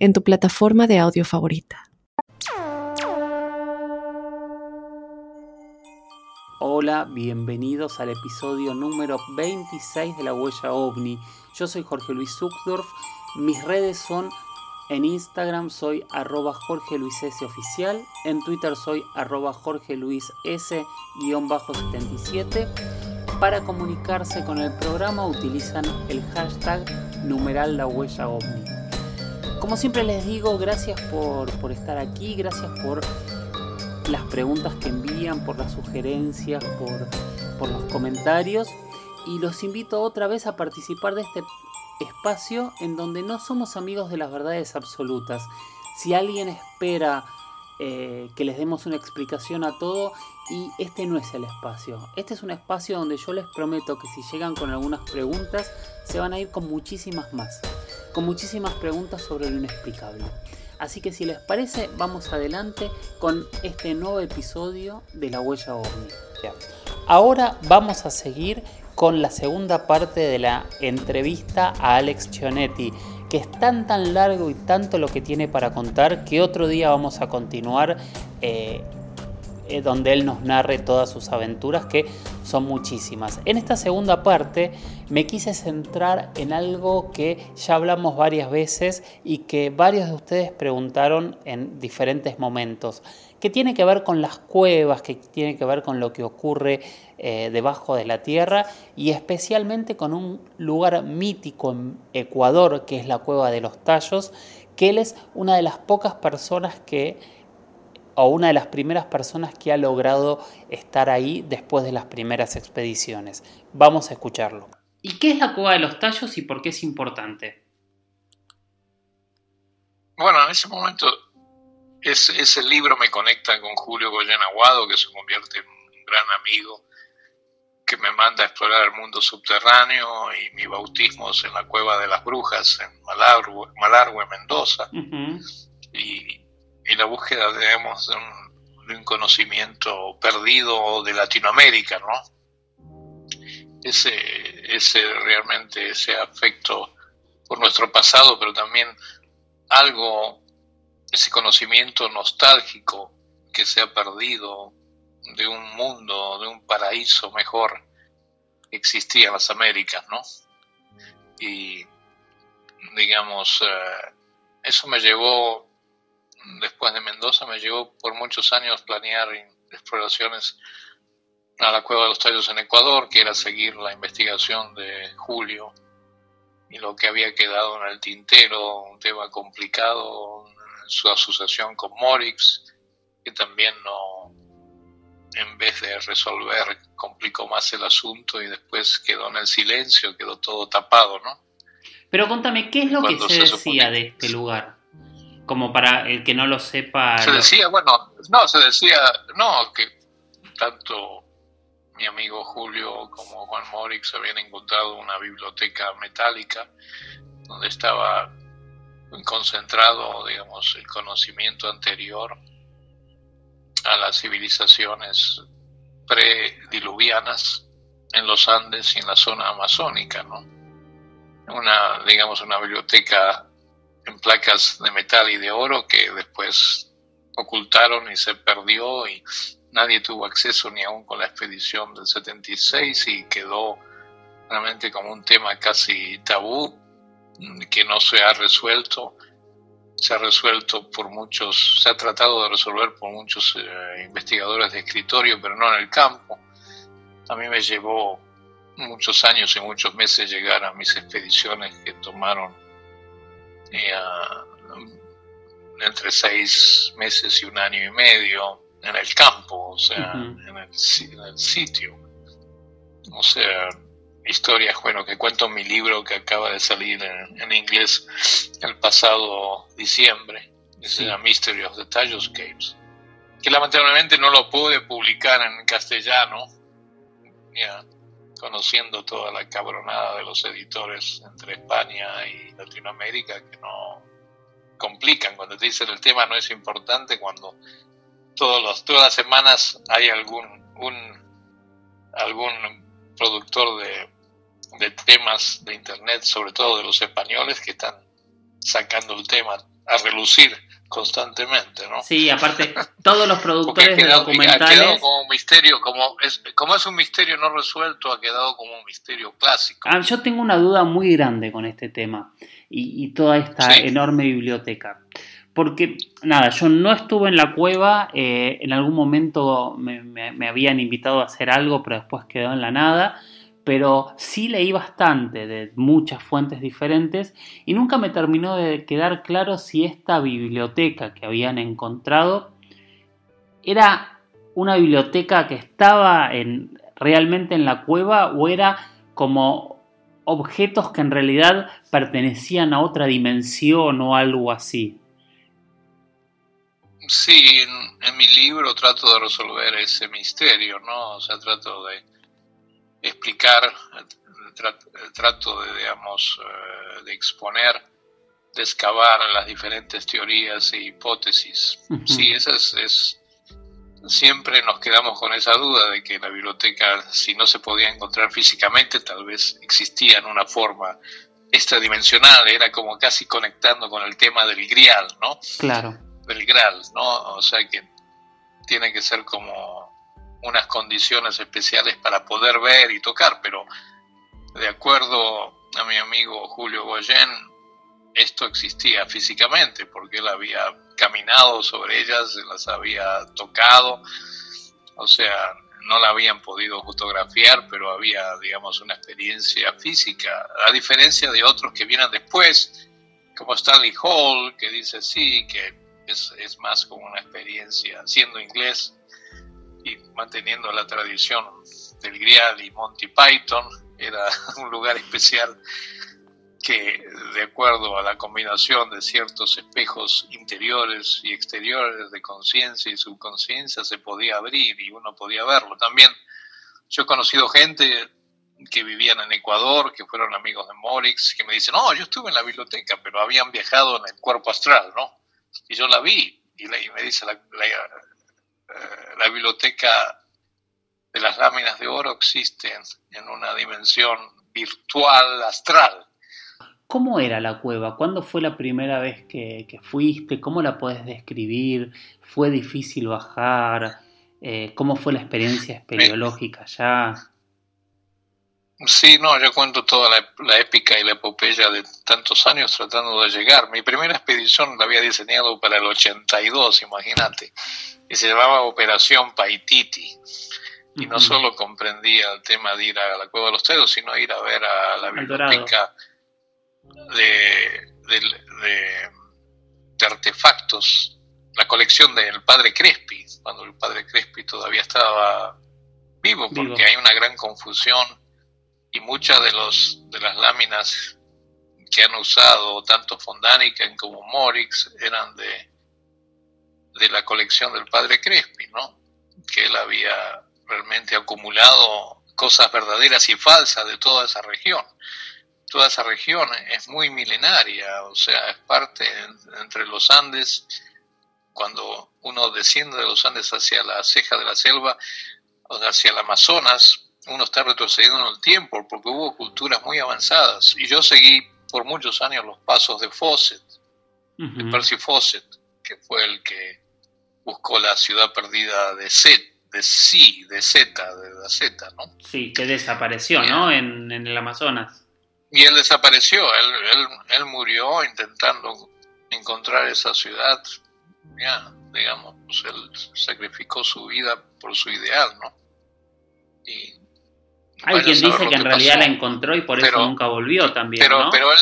en tu plataforma de audio favorita. Hola, bienvenidos al episodio número 26 de La Huella OVNI. Yo soy Jorge Luis Zuckdorf. Mis redes son en Instagram soy arroba Jorge Luis S oficial, en Twitter soy arroba Jorge Luis S-77. Para comunicarse con el programa utilizan el hashtag numeral la huella ovni. Como siempre les digo, gracias por, estar aquí, gracias por las preguntas que envían, por las sugerencias, por, por los comentarios. Y los invito otra vez a participar de este espacio en donde no somos amigos de las verdades absolutas. Si alguien espera eh, que les demos una explicación a todo y este no es el espacio. Este es un espacio donde yo les prometo que si llegan con algunas preguntas se van a ir con muchísimas más con muchísimas preguntas sobre lo inexplicable. Así que si les parece, vamos adelante con este nuevo episodio de La Huella OVNI. Ahora vamos a seguir con la segunda parte de la entrevista a Alex Chionetti, que es tan tan largo y tanto lo que tiene para contar que otro día vamos a continuar eh, eh, donde él nos narre todas sus aventuras, que son muchísimas. En esta segunda parte me quise centrar en algo que ya hablamos varias veces y que varios de ustedes preguntaron en diferentes momentos, que tiene que ver con las cuevas, que tiene que ver con lo que ocurre eh, debajo de la tierra y especialmente con un lugar mítico en Ecuador, que es la cueva de los tallos, que él es una de las pocas personas que o una de las primeras personas que ha logrado estar ahí después de las primeras expediciones. Vamos a escucharlo. ¿Y qué es la cueva de los tallos y por qué es importante? Bueno, en ese momento ese, libro me conecta con Julio Goyen Aguado, que se convierte en un gran amigo, que me manda a explorar el mundo subterráneo y mi bautismo es en la cueva de las brujas en Malargüe, Mendoza. Y y la búsqueda, digamos, de un, conocimiento perdido de Latinoamérica, ¿no? Ese, realmente, ese afecto por nuestro pasado, pero también algo, ese conocimiento nostálgico que se ha perdido de un mundo, de un paraíso mejor que existía en las Américas, ¿no? Y, digamos, eh, eso me llevó después de Mendoza me llevó por muchos años planear exploraciones a la Cueva de los Tallos en Ecuador, que era seguir la investigación de Julio y lo que había quedado en el tintero, un tema complicado, su asociación con Morix, que también no, en vez de resolver, complicó más el asunto y después quedó en el silencio, quedó todo tapado, ¿no? Pero contame, ¿qué es lo que se, decía de este lugar? Como para el que no lo sepa. Se decía, bueno, no, se decía, no, que tanto mi amigo Julio como Juan Morix habían encontrado una biblioteca metálica donde estaba concentrado, digamos, el conocimiento anterior a las civilizaciones prediluvianas en los Andes y en la zona amazónica, ¿no? Una, digamos, una biblioteca en placas de metal y de oro que después ocultaron y se perdió y nadie tuvo acceso ni aún con la expedición del 76 y quedó realmente como un tema casi tabú que no se ha resuelto. Se ha resuelto por muchos se ha tratado de resolver por muchos eh, investigadores de escritorio pero no en el campo. A mí me llevó muchos años y muchos meses llegar a mis expediciones que tomaron entre seis meses y un año y medio en el campo, o sea, en, el, sitio. O sea, historias, bueno, que cuento en mi libro que acaba de salir en, inglés el pasado diciembre, se llama Mystery of the que lamentablemente no lo pude publicar en castellano, conociendo toda la cabronada de los editores entre España y Latinoamérica que no complican. Cuando te dicen el tema no es importante cuando todos los, todas las semanas hay algún un, algún productor de, de temas de internet sobre todo de los españoles que están sacando el tema a relucir constantemente, ¿no? Sí, aparte, todos los productores de documentales... Ha quedado como un misterio, como es, como es un misterio no resuelto, ha quedado como un misterio clásico. Ah, yo tengo una duda muy grande con este tema y, toda esta enorme biblioteca. Porque, nada, yo no estuve en la cueva, eh, en algún momento me, me habían invitado a hacer algo, pero después quedó en la nada pero sí leí bastante de muchas fuentes diferentes y nunca me terminó de quedar claro si esta biblioteca que habían encontrado era una biblioteca que estaba en, realmente en la cueva o era como objetos que en realidad pertenecían a otra dimensión o algo así. Sí, en, en mi libro trato de resolver ese misterio, ¿no? O sea, trato de explicar, trato de, digamos, eh, de exponer, de excavar las diferentes teorías e hipótesis. Sí, esa es, siempre nos quedamos con esa duda de que la biblioteca, si no se podía encontrar físicamente, tal vez existía en una forma extradimensional, era como casi conectando con el tema del grial, ¿no? Claro. Del grial, ¿no? O sea que tiene que ser como unas condiciones especiales para poder ver y tocar, pero de acuerdo a mi amigo Julio Goyen, esto existía físicamente porque él había caminado sobre ellas, las había tocado, o sea, no la habían podido fotografiar, pero había, digamos, una experiencia física, a diferencia de otros que vienen después, como Stanley Hall, que dice sí, que es, es más como una experiencia, siendo inglés, y manteniendo la tradición del Grial y Monty Python, era un lugar especial que de acuerdo a la combinación de ciertos espejos interiores y exteriores de conciencia y subconsciencia se podía abrir y uno podía verlo. También yo he conocido gente que vivían en Ecuador, que fueron amigos de Morix, que me dicen, no, yo estuve en la biblioteca, pero habían viajado en el cuerpo astral, ¿no? Y yo la vi, y, me dice la, eh, la biblioteca de las láminas de oro existe en una dimensión virtual, astral. ¿Cómo era la cueva? ¿Cuándo fue la primera vez que, fuiste? ¿Cómo la puedes describir? ¿Fue difícil bajar? Eh, ¿Cómo fue la experiencia espeleológica allá? Sí, no, yo cuento toda la, épica y la epopeya de tantos años tratando de llegar. Mi primera expedición la había diseñado para el 82, imagínate, y se llamaba Operación Paititi. Y no solo comprendía el tema de ir a la Cueva de los Tedos, sino ir a ver a la biblioteca de, de, artefactos, la colección del padre Crespi, cuando el padre Crespi todavía estaba vivo, porque hay una gran confusión y muchas de, los, de las láminas que han usado tanto Fondánica como Morix eran de, de la colección del padre Crespi, ¿no? que él había realmente acumulado cosas verdaderas y falsas de toda esa región. Toda esa región es muy milenaria, o sea, es parte entre los Andes, cuando uno desciende de los Andes hacia la ceja de la selva, hacia el Amazonas, uno está retrocediendo en el tiempo porque hubo culturas muy avanzadas. Y yo seguí por muchos años los pasos de Fawcett, de Percy Fawcett, que fue el que buscó la ciudad perdida de Z, de C, de Z, de la Z, ¿no? Sí, que desapareció, ¿no? En, el Amazonas. Y él desapareció, él, él, él murió intentando encontrar esa ciudad, ya, digamos, él sacrificó su vida por su ideal, ¿no? Y hay quien dice que, en realidad la encontró y por eso nunca volvió también. Pero, ¿no? pero él,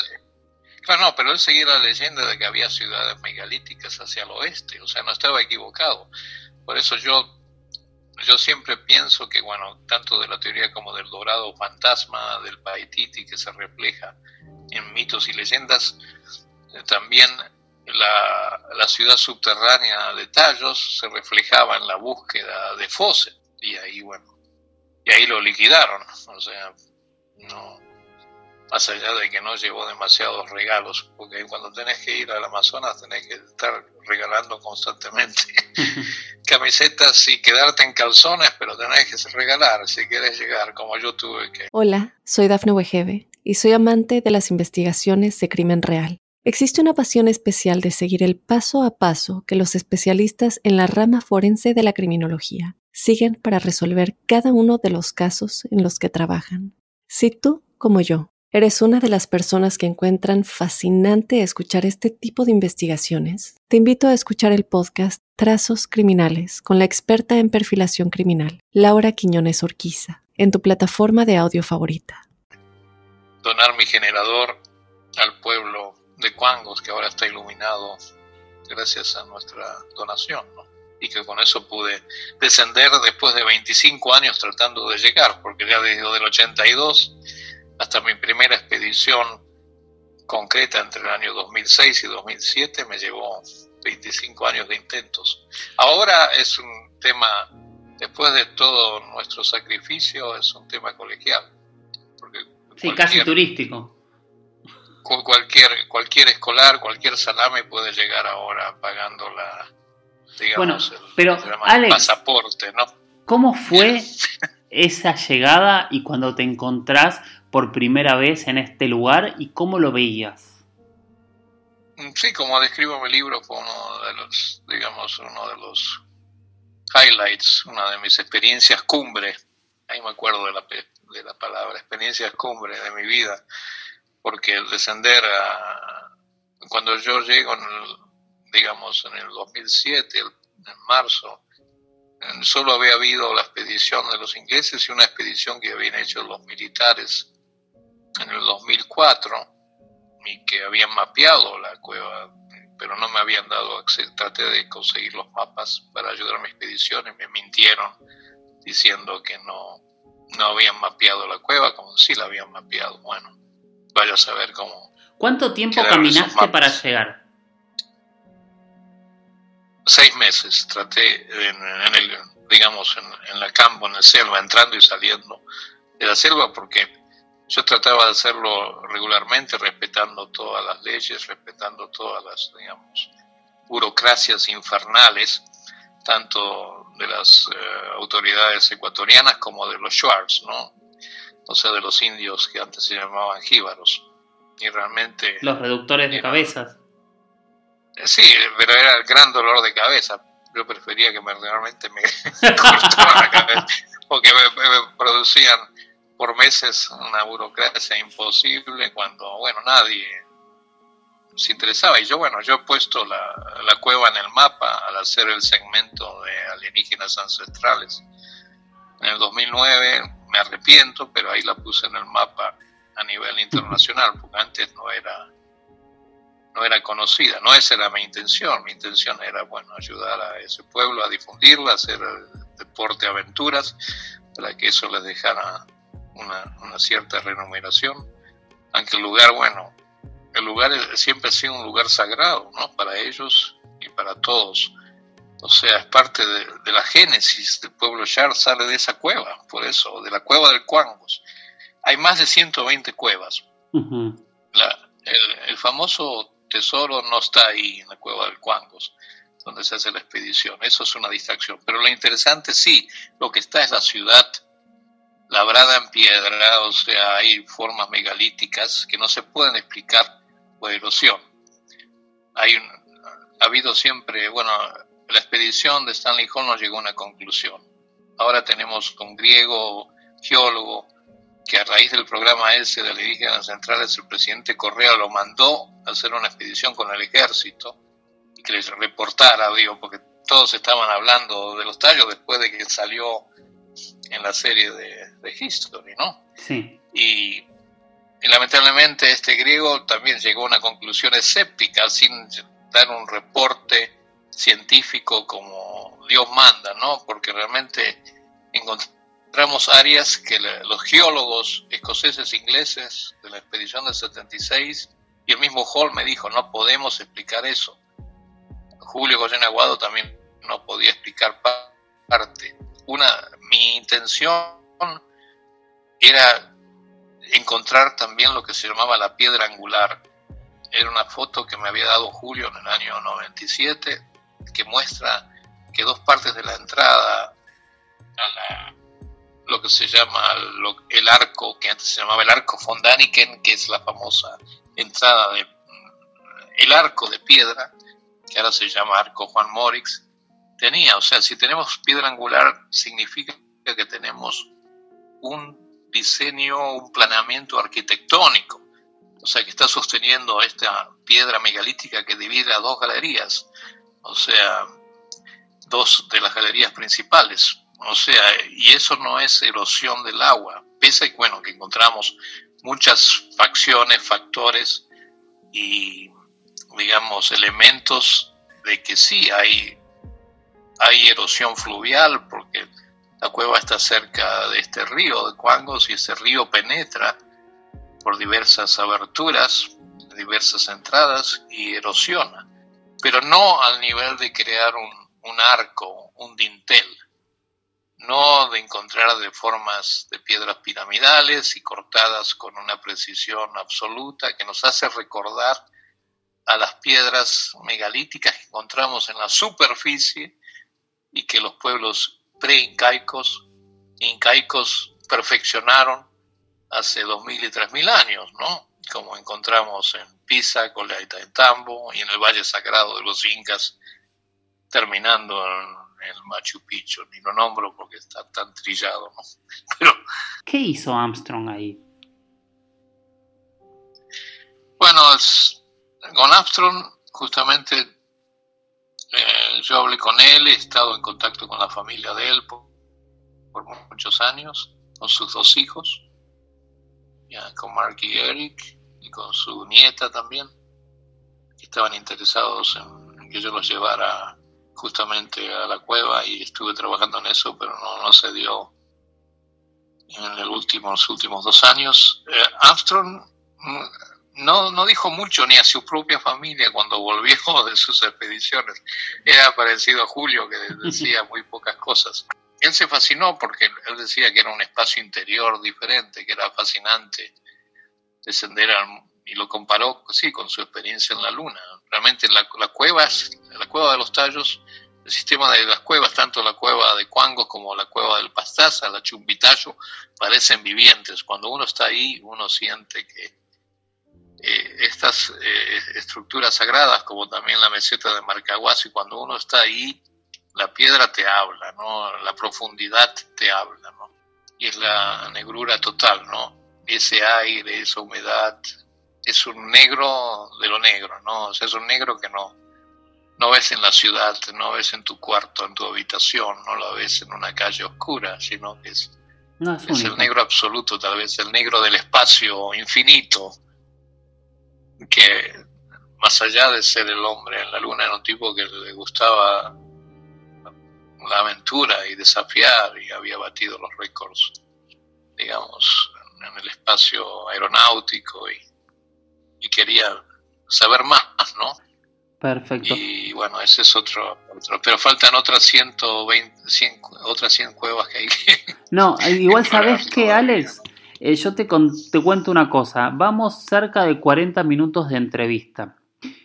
claro, no, pero él seguía la leyenda de que había ciudades megalíticas hacia el oeste, o sea, no estaba equivocado. Por eso yo, yo siempre pienso que, bueno, tanto de la teoría como del dorado fantasma, del Paititi que se refleja en mitos y leyendas, eh, también la, la, ciudad subterránea de Tallos se reflejaba en la búsqueda de Fawcett y ahí bueno y ahí lo liquidaron o sea no más allá de que no llevó demasiados regalos, porque cuando tenés que ir al Amazonas tenés que estar regalando constantemente camisetas y quedarte en calzones, pero tenés que regalar si quieres llegar, como yo tuve que. Hola, soy Dafne Wegebe y soy amante de las investigaciones de crimen real. Existe una pasión especial de seguir el paso a paso que los especialistas en la rama forense de la criminología siguen para resolver cada uno de los casos en los que trabajan. Si tú, como yo, ¿Eres una de las personas que encuentran fascinante escuchar este tipo de investigaciones? Te invito a escuchar el podcast Trazos Criminales con la experta en perfilación criminal, Laura Quiñones Orquiza, en tu plataforma de audio favorita. Donar mi generador al pueblo de Cuangos, que ahora está iluminado gracias a nuestra donación, y que con eso pude descender después de 25 años tratando de llegar, porque ya desde el 82 hasta mi primera expedición concreta entre el año 2006 y 2007 me llevó 25 años de intentos. Ahora es un tema, después de todo nuestro sacrificio, es un tema colegial. Porque sí, casi turístico. Cualquier, cualquier escolar, cualquier salame puede llegar ahora pagando la, digamos, bueno, pero, el, pasaporte, ¿no? ¿Cómo fue esa llegada y cuando te encontrás por primera vez en este lugar y cómo lo veías? Mm, sí, como describo en mi libro, fue uno de los, digamos, uno de los highlights, una de mis experiencias cumbre, ahí me acuerdo de la, de la palabra, experiencias cumbre de mi vida, porque el descender a, cuando yo llego, en digamos, en el 2007, en marzo, solo había habido la expedición de los ingleses y una expedición que habían hecho los militares en el 2004 y que habían mapeado la cueva, pero no me habían dado acceso. Traté de conseguir los mapas para ayudar a mi expedición y me mintieron diciendo que no, no habían mapeado la cueva como si la habían mapeado. Bueno, vaya a saber cómo. ¿Cuánto tiempo caminaste para llegar? Seis meses. Traté en, el, digamos, en, en la campo, en el selva, entrando y saliendo de la selva porque yo trataba de hacerlo regularmente, respetando todas las leyes, respetando todas las, digamos, burocracias infernales, tanto de las eh, autoridades ecuatorianas como de los Schwartz, ¿no? O sea, de los indios que antes se llamaban jíbaros. Y realmente... Los reductores de cabezas. Sí, pero era el gran dolor de cabeza. Yo prefería que me, realmente me cortaran la cabeza, porque me producían por meses una burocracia imposible cuando, bueno, nadie se interesaba. Y yo, bueno, yo he puesto la, la cueva en el mapa al hacer el segmento de alienígenas ancestrales. En el 2009 me arrepiento, pero ahí la puse en el mapa a nivel internacional, porque antes no era no era conocida, no esa era mi intención, mi intención era bueno ayudar a ese pueblo a difundirla, hacer deporte aventuras, para que eso les dejara una, cierta remuneración, aunque el lugar, bueno, el lugar siempre ha sido un lugar sagrado, ¿no? Para ellos y para todos. O sea, es parte de, la génesis del pueblo Char, sale de esa cueva, por eso, de la cueva del Cuangos. Hay más de 120 cuevas. la, el, el, famoso tesoro no está ahí en la cueva del Cuangos, donde se hace la expedición. Eso es una distracción. Pero lo interesante sí, lo que está es la ciudad labrada en piedra, o sea, hay formas megalíticas que no se pueden explicar por erosión. Hay ha habido siempre, bueno, la expedición de Stanley Holmes llegó a una conclusión. Ahora tenemos un griego geólogo que a raíz del programa ese de alienígenas centrales el presidente Correa lo mandó a hacer una expedición con el ejército y que les reportara, digo, porque todos estaban hablando de los tallos después de que salió en la serie de, de History, ¿no? Sí. Y, lamentablemente este griego también llegó a una conclusión escéptica sin dar un reporte científico como Dios manda, ¿no? Porque realmente encontramos áreas que los geólogos escoceses ingleses de la expedición del 76 y el mismo Hall me dijo, no podemos explicar eso. Julio Goyen Aguado también no podía explicar parte. Una, mi intención era encontrar también lo que se llamaba la piedra angular. Era una foto que me había dado Julio en el año 97, que muestra que dos partes de la entrada a lo que se llama el arco, que antes se llamaba el arco von Daniken, que es la famosa entrada de el arco de piedra, que ahora se llama arco Juan Morix, tenía, o sea, si tenemos piedra angular significa que tenemos un diseño, un planeamiento arquitectónico, o sea, que está sosteniendo esta piedra megalítica que divide a dos galerías, o sea, dos de las galerías principales, o sea, y eso no es erosión del agua, pese a que, bueno, que encontramos muchas facciones, factores y, digamos, elementos de que sí hay, hay erosión fluvial, porque la cueva está cerca de este río de Cuangos y ese río penetra por diversas aberturas, diversas entradas y erosiona, pero no al nivel de crear un, un arco, un dintel no de encontrar de formas de piedras piramidales y cortadas con una precisión absoluta que nos hace recordar a las piedras megalíticas que encontramos en la superficie y que los pueblos pre-incaicos incaicos perfeccionaron hace dos mil y tres mil años, ¿no? Como encontramos en Pisa, Tambo y en el Valle Sagrado de los Incas, terminando en el Machu Picchu, ni lo nombro porque está tan trillado, ¿no? Pero, ¿Qué hizo Armstrong ahí? Bueno, con Armstrong justamente eh, yo hablé con él, he estado en contacto con la familia de él por, muchos años, con sus dos hijos, ya, con Mark y Eric, y con su nieta también, que estaban interesados en que yo los llevara justamente a la cueva y estuve trabajando en eso, pero no, no se dio en el último, los últimos dos años. Eh, Armstrong mm, no, no dijo mucho ni a su propia familia cuando volvió de sus expediciones. Era parecido a Julio, que decía muy pocas cosas. Él se fascinó porque él decía que era un espacio interior diferente, que era fascinante descender y lo comparó sí, con su experiencia en la Luna. Realmente la, la cueva, la cueva de los tallos el sistema de las cuevas, tanto la cueva de Cuangos como la cueva del Pastaza, la Chumbitayo, parecen vivientes. Cuando uno está ahí, uno siente que eh, estas eh, estructuras sagradas, como también la meseta de Marcahuasi, cuando uno está ahí, la piedra te habla, ¿no? La profundidad te habla, ¿no? Y es la negrura total, ¿no? Ese aire, esa humedad, es un negro de lo negro, ¿no? O sea, es un negro que no, no ves en la ciudad, no ves en tu cuarto, en tu habitación, no lo ves en una calle oscura, sino que es, es, el negro absoluto, tal vez el negro del espacio infinito, que más allá de ser el hombre en la luna era un tipo que le gustaba la aventura y desafiar y había batido los récords, digamos, en el espacio aeronáutico y, y quería saber más, ¿no? Perfecto. Y bueno, ese es otro, pero faltan otras 120, otras 100 cuevas que hay. no, igual sabes que Alex, eh, yo te, te cuento una cosa, vamos cerca de 40 minutos de entrevista.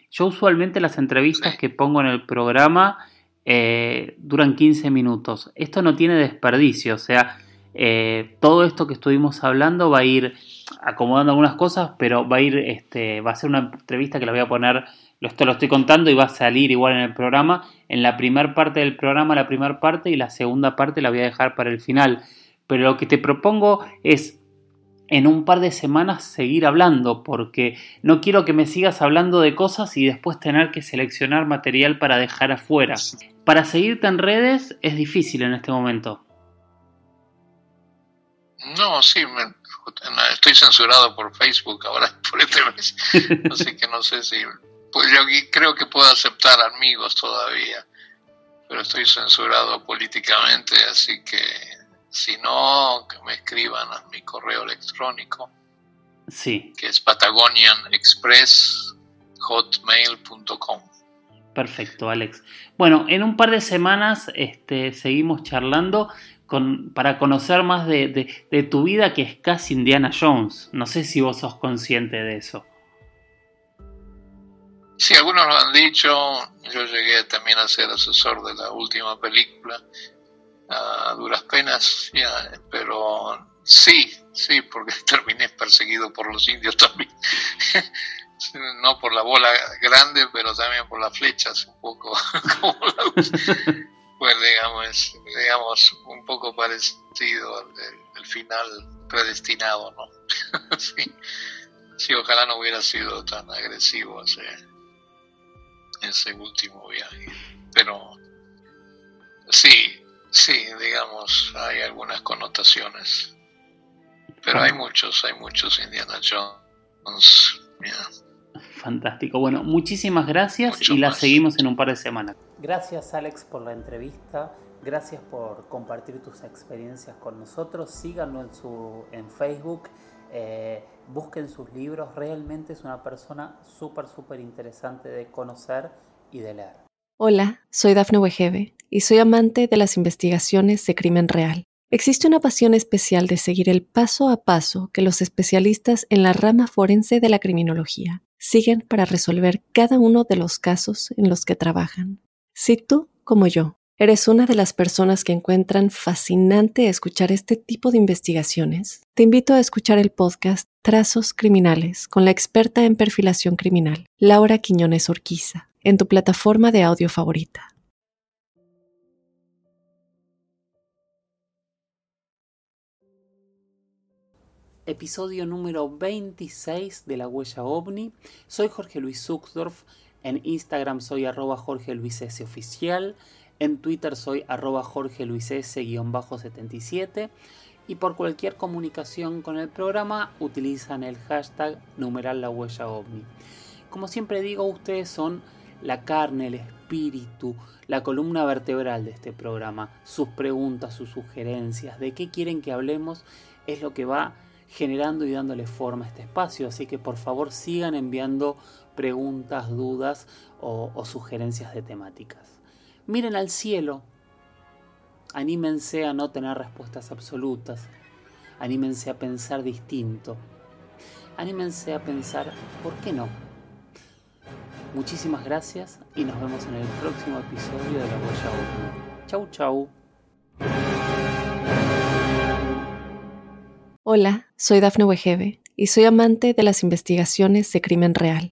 Yo usualmente las entrevistas que pongo en el programa eh, duran 15 minutos. Esto no tiene desperdicio, o sea, eh, todo esto que estuvimos hablando va a ir acomodando algunas cosas, pero va a ir, este, va a ser una entrevista que la voy a poner esto lo estoy contando y va a salir igual en el programa. En la primera parte del programa, la primera parte y la segunda parte la voy a dejar para el final. Pero lo que te propongo es en un par de semanas seguir hablando, porque no quiero que me sigas hablando de cosas y después tener que seleccionar material para dejar afuera. Para seguirte en redes es difícil en este momento. No, sí, estoy censurado por Facebook ahora por este mes, así que no sé si pues yo creo que puedo aceptar amigos todavía, pero estoy censurado políticamente, así que si no, que me escriban a mi correo electrónico. Sí. Que es patagonianexpress.hotmail.com. Perfecto, Alex. Bueno, en un par de semanas este, seguimos charlando para conocer más de, de, tu vida que es casi Indiana Jones. No sé si vos sos consciente de eso. Sí, algunos lo han dicho. Yo llegué también a ser asesor de la última película, a duras penas, ya, pero sí, sí, porque terminé perseguido por los indios también. no por la bola grande, pero también por las flechas, un poco como la, pues digamos, digamos, un poco parecido al, final predestinado, ¿no? sí. sí, ojalá no hubiera sido tan agresivo ese, ese último viaje, pero sí, sí, digamos, hay algunas connotaciones, pero hay muchos, hay muchos Indiana Jones, Fantástico. Bueno, muchísimas gracias y la seguimos en un par de semanas. Gracias Alex por la entrevista. Gracias por compartir tus experiencias con nosotros. Síganlo en, Facebook. Eh, busquen sus libros. Realmente es una persona súper, súper interesante de conocer y de leer. Hola, soy Dafne Wegebe y soy amante de las investigaciones de crimen real. Existe una pasión especial de seguir el paso a paso que los especialistas en la rama forense de la criminología siguen para resolver cada uno de los casos en los que trabajan. Si tú, como yo, eres una de las personas que encuentran fascinante escuchar este tipo de investigaciones, te invito a escuchar el podcast Trazos Criminales con la experta en perfilación criminal, Laura Quiñones Orquiza, en tu plataforma de audio favorita. episodio número 26 de La Huella OVNI. Soy Jorge Luis Zuxdorf. En Instagram soy arroba Jorge Luis S. Oficial. En Twitter soy arroba Jorge Luis S-77. Y por cualquier comunicación con el programa utilizan el hashtag numeral La Huella OVNI. Como siempre digo, ustedes son la carne, el espíritu, la columna vertebral de este programa. Sus preguntas, sus sugerencias, de qué quieren que hablemos, es lo que va generando y dándole forma a este espacio. Así que por favor sigan enviando preguntas, dudas o, sugerencias de temáticas. Miren al cielo, anímense a no tener respuestas absolutas, anímense a pensar distinto, anímense a pensar, ¿por qué no? Muchísimas gracias y nos vemos en el próximo episodio de La Huella Chau, chau. Hola, soy Dafne Wegebe y soy amante de las investigaciones de crimen real.